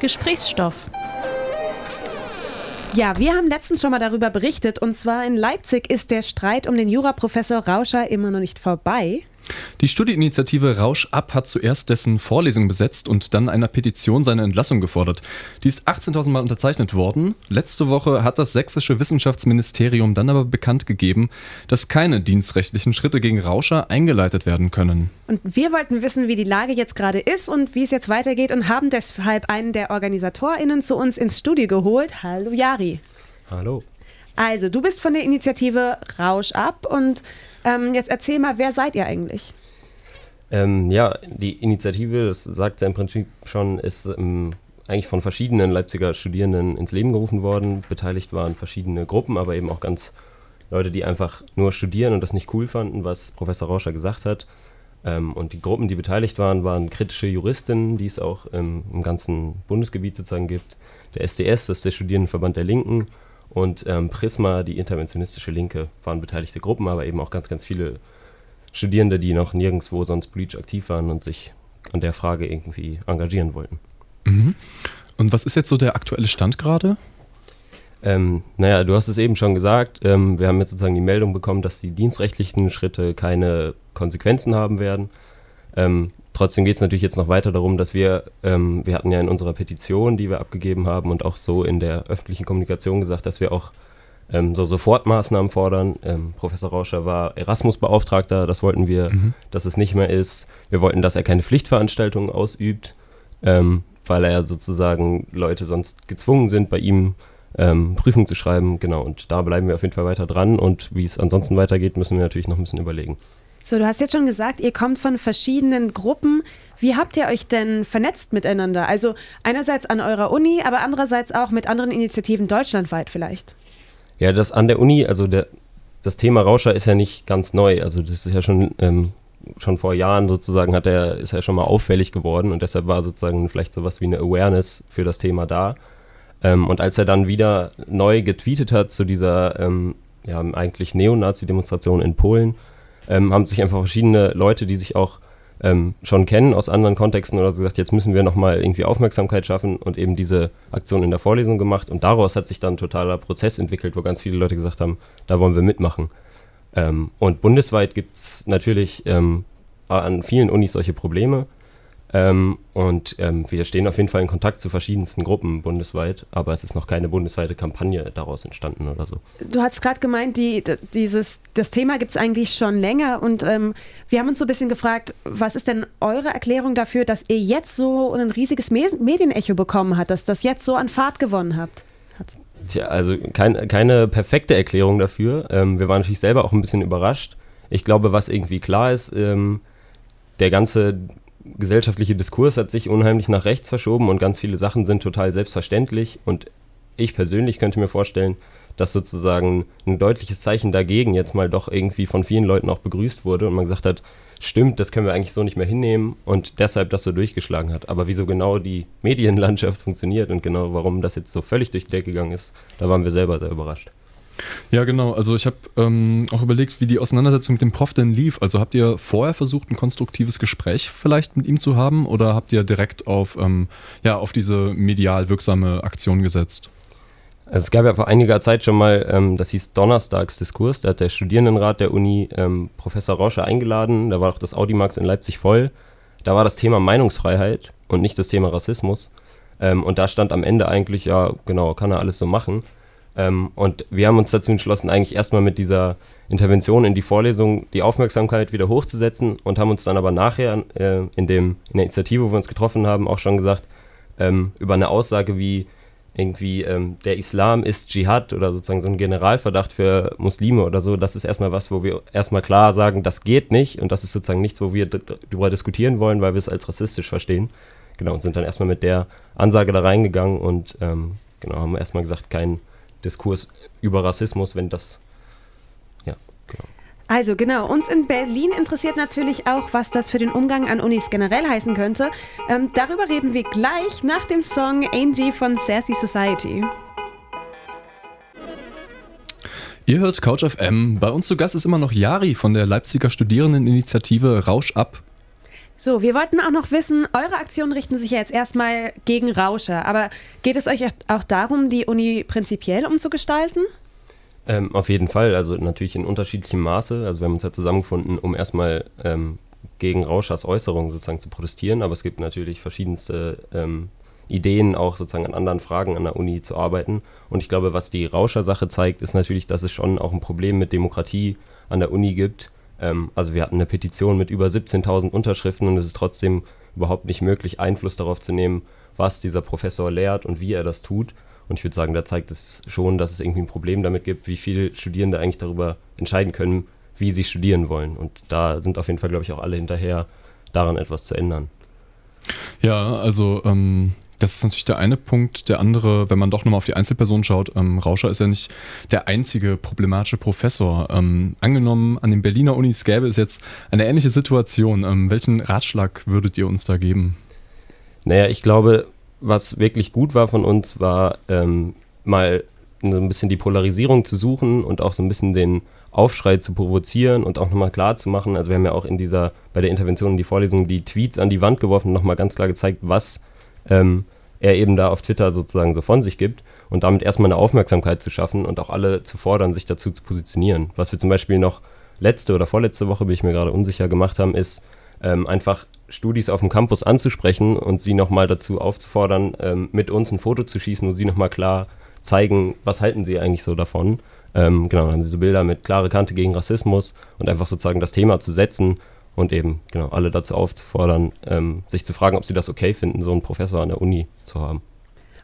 Gesprächsstoff. Ja, wir haben letztens schon mal darüber berichtet und zwar in Leipzig ist der Streit um den Juraprofessor Rauscher immer noch nicht vorbei. Die Studieinitiative Rausch ab hat zuerst dessen Vorlesung besetzt und dann einer Petition seine Entlassung gefordert. Die ist 18.000 Mal unterzeichnet worden. Letzte Woche hat das sächsische Wissenschaftsministerium dann aber bekannt gegeben, dass keine dienstrechtlichen Schritte gegen Rauscher eingeleitet werden können. Und wir wollten wissen, wie die Lage jetzt gerade ist und wie es jetzt weitergeht und haben deshalb einen der OrganisatorInnen zu uns ins Studio geholt. Hallo Jari. Hallo. Also, du bist von der Initiative Rausch ab und ähm, jetzt erzähl mal, wer seid ihr eigentlich? Ähm, ja, die Initiative, das sagt ja im Prinzip schon, ist ähm, eigentlich von verschiedenen Leipziger Studierenden ins Leben gerufen worden. Beteiligt waren verschiedene Gruppen, aber eben auch ganz Leute, die einfach nur studieren und das nicht cool fanden, was Professor Rauscher gesagt hat. Ähm, und die Gruppen, die beteiligt waren, waren kritische Juristinnen, die es auch im ganzen Bundesgebiet sozusagen gibt. Der SDS, das ist der Studierendenverband der Linken, und ähm, Prisma, die interventionistische Linke, waren beteiligte Gruppen, aber eben auch ganz, ganz viele Studierende, die noch nirgendwo sonst politisch aktiv waren und sich an der Frage irgendwie engagieren wollten. Mhm. Und was ist jetzt so der aktuelle Stand gerade? Ähm, naja, du hast es eben schon gesagt. Ähm, wir haben jetzt sozusagen die Meldung bekommen, dass die dienstrechtlichen Schritte keine Konsequenzen haben werden. Ähm, Trotzdem geht es natürlich jetzt noch weiter darum, dass wir, ähm, wir hatten ja in unserer Petition, die wir abgegeben haben und auch so in der öffentlichen Kommunikation gesagt, dass wir auch ähm, so Sofortmaßnahmen fordern. Ähm, Professor Rauscher war Erasmus-Beauftragter, das wollten wir, mhm. dass es nicht mehr ist. Wir wollten, dass er keine Pflichtveranstaltungen ausübt, ähm, weil er sozusagen Leute sonst gezwungen sind, bei ihm ähm, Prüfung zu schreiben. Genau, und da bleiben wir auf jeden Fall weiter dran und wie es ansonsten weitergeht, müssen wir natürlich noch ein bisschen überlegen. So, du hast jetzt schon gesagt, ihr kommt von verschiedenen Gruppen. Wie habt ihr euch denn vernetzt miteinander? Also einerseits an eurer Uni, aber andererseits auch mit anderen Initiativen deutschlandweit vielleicht. Ja, das an der Uni, also der, das Thema Rauscher ist ja nicht ganz neu. Also das ist ja schon, ähm, schon vor Jahren sozusagen hat er, ist er schon mal auffällig geworden und deshalb war sozusagen vielleicht sowas wie eine Awareness für das Thema da. Ähm, und als er dann wieder neu getweetet hat zu dieser ähm, ja, eigentlich Neonazi-Demonstration in Polen, ähm, haben sich einfach verschiedene Leute, die sich auch ähm, schon kennen aus anderen Kontexten oder so gesagt, jetzt müssen wir nochmal irgendwie Aufmerksamkeit schaffen und eben diese Aktion in der Vorlesung gemacht. Und daraus hat sich dann ein totaler Prozess entwickelt, wo ganz viele Leute gesagt haben, da wollen wir mitmachen. Ähm, und bundesweit gibt es natürlich ähm, an vielen Unis solche Probleme. Ähm, und ähm, wir stehen auf jeden Fall in Kontakt zu verschiedensten Gruppen bundesweit, aber es ist noch keine bundesweite Kampagne daraus entstanden oder so. Du hast gerade gemeint, die, dieses, das Thema gibt es eigentlich schon länger und ähm, wir haben uns so ein bisschen gefragt, was ist denn eure Erklärung dafür, dass ihr jetzt so ein riesiges Medienecho bekommen habt, dass das jetzt so an Fahrt gewonnen habt? Tja, also kein, keine perfekte Erklärung dafür. Ähm, wir waren natürlich selber auch ein bisschen überrascht. Ich glaube, was irgendwie klar ist, ähm, der ganze gesellschaftliche Diskurs hat sich unheimlich nach rechts verschoben und ganz viele Sachen sind total selbstverständlich. Und ich persönlich könnte mir vorstellen, dass sozusagen ein deutliches Zeichen dagegen jetzt mal doch irgendwie von vielen Leuten auch begrüßt wurde und man gesagt hat, stimmt, das können wir eigentlich so nicht mehr hinnehmen und deshalb das so durchgeschlagen hat. Aber wieso genau die Medienlandschaft funktioniert und genau warum das jetzt so völlig durch die Decke gegangen ist, da waren wir selber sehr überrascht. Ja, genau. Also ich habe ähm, auch überlegt, wie die Auseinandersetzung mit dem Prof denn lief. Also habt ihr vorher versucht, ein konstruktives Gespräch vielleicht mit ihm zu haben oder habt ihr direkt auf, ähm, ja, auf diese medial wirksame Aktion gesetzt? Also es gab ja vor einiger Zeit schon mal, ähm, das hieß Donnerstagsdiskurs, da hat der Studierendenrat der Uni ähm, Professor Rauscher eingeladen, da war auch das Audimax in Leipzig voll. Da war das Thema Meinungsfreiheit und nicht das Thema Rassismus. Ähm, und da stand am Ende eigentlich, ja, genau, kann er alles so machen. Ähm, und wir haben uns dazu entschlossen, eigentlich erstmal mit dieser Intervention in die Vorlesung die Aufmerksamkeit wieder hochzusetzen und haben uns dann aber nachher äh, in, dem, in der Initiative, wo wir uns getroffen haben, auch schon gesagt, ähm, über eine Aussage wie irgendwie ähm, der Islam ist Dschihad oder sozusagen so ein Generalverdacht für Muslime oder so, das ist erstmal was, wo wir erstmal klar sagen, das geht nicht und das ist sozusagen nichts, wo wir darüber diskutieren wollen, weil wir es als rassistisch verstehen. Genau, und sind dann erstmal mit der Ansage da reingegangen und ähm, genau, haben erstmal gesagt, kein Diskurs über Rassismus, wenn das, ja, genau. Also genau, uns in Berlin interessiert natürlich auch, was das für den Umgang an Unis generell heißen könnte. Ähm, darüber reden wir gleich nach dem Song Angie von Sassy Society. Ihr hört Couch FM. Bei uns zu Gast ist immer noch Jari von der Leipziger Studierendeninitiative Rausch ab. So, wir wollten auch noch wissen, eure Aktionen richten sich ja jetzt erstmal gegen Rauscher, aber geht es euch auch darum, die Uni prinzipiell umzugestalten? Ähm, auf jeden Fall, also natürlich in unterschiedlichem Maße. Also wir haben uns ja zusammengefunden, um erstmal ähm, gegen Rauschers Äußerungen sozusagen zu protestieren, aber es gibt natürlich verschiedenste ähm, Ideen, auch sozusagen an anderen Fragen an der Uni zu arbeiten. Und ich glaube, was die Rauscher-Sache zeigt, ist natürlich, dass es schon auch ein Problem mit Demokratie an der Uni gibt ähm, also wir hatten eine Petition mit über 17.000 Unterschriften und es ist trotzdem überhaupt nicht möglich, Einfluss darauf zu nehmen, was dieser Professor lehrt und wie er das tut. Und ich würde sagen, da zeigt es schon, dass es irgendwie ein Problem damit gibt, wie viele Studierende eigentlich darüber entscheiden können, wie sie studieren wollen. Und da sind auf jeden Fall, glaube ich, auch alle hinterher, daran etwas zu ändern. Ja, also ähm, das ist natürlich der eine Punkt. Der andere, wenn man doch nochmal auf die Einzelperson schaut, ähm, Rauscher ist ja nicht der einzige problematische Professor. Ähm, angenommen, an den Berliner Unis gäbe es jetzt eine ähnliche Situation. Ähm, welchen Ratschlag würdet ihr uns da geben? Naja, ich glaube, was wirklich gut war von uns, war ähm, mal so ein bisschen die Polarisierung zu suchen und auch so ein bisschen den Aufschrei zu provozieren und auch nochmal klar zu machen. Also wir haben ja auch in dieser, bei der Intervention in die Vorlesung die Tweets an die Wand geworfen und nochmal ganz klar gezeigt, was ähm, er eben da auf Twitter sozusagen so von sich gibt und damit erstmal eine Aufmerksamkeit zu schaffen und auch alle zu fordern, sich dazu zu positionieren. Was wir zum Beispiel noch letzte oder vorletzte Woche, bin ich mir gerade unsicher, gemacht haben, ist ähm, einfach Studis auf dem Campus anzusprechen und sie nochmal dazu aufzufordern, ähm, mit uns ein Foto zu schießen und sie nochmal klar zeigen, was halten sie eigentlich so davon. Ähm, genau, dann haben sie so Bilder mit klare Kante gegen Rassismus und einfach sozusagen das Thema zu setzen und eben genau alle dazu aufzufordern, ähm, sich zu fragen, ob sie das okay finden, so einen Professor an der Uni zu haben.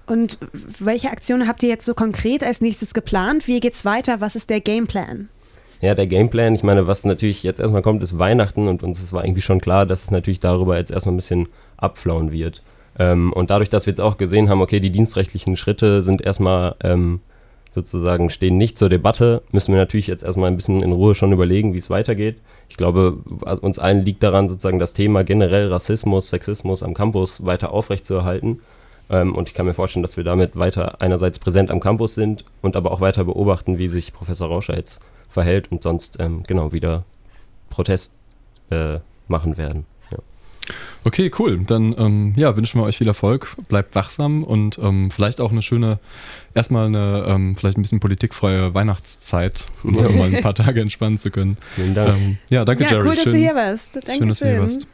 Und welche Aktionen habt ihr jetzt so konkret als nächstes geplant? Wie geht's weiter? Was ist der Gameplan? Ja, der Gameplan, ich meine, was natürlich jetzt erstmal kommt, ist Weihnachten und uns war irgendwie schon klar, dass es natürlich darüber jetzt erstmal ein bisschen abflauen wird. Ähm, und dadurch, dass wir jetzt auch gesehen haben, okay, die dienstrechtlichen Schritte sind erstmal ähm, sozusagen stehen nicht zur Debatte, müssen wir natürlich jetzt erstmal ein bisschen in Ruhe schon überlegen, wie es weitergeht. Ich glaube, uns allen liegt daran, sozusagen das Thema generell Rassismus, Sexismus am Campus weiter aufrechtzuerhalten. Ähm, und ich kann mir vorstellen, dass wir damit weiter einerseits präsent am Campus sind und aber auch weiter beobachten, wie sich Professor Rauscher jetzt verhält und sonst ähm, genau wieder Protest äh, machen werden. Okay, cool. Dann ähm, ja, wünschen wir euch viel Erfolg. Bleibt wachsam und ähm, vielleicht auch eine schöne, erstmal eine, ähm, vielleicht ein bisschen politikfreie Weihnachtszeit, um mal ein paar Tage entspannen zu können. Vielen Dank. Ähm, ja, danke, ja, Jerry. Cool, dass schön, du hier warst. Dankeschön. Schön, dass du hier warst.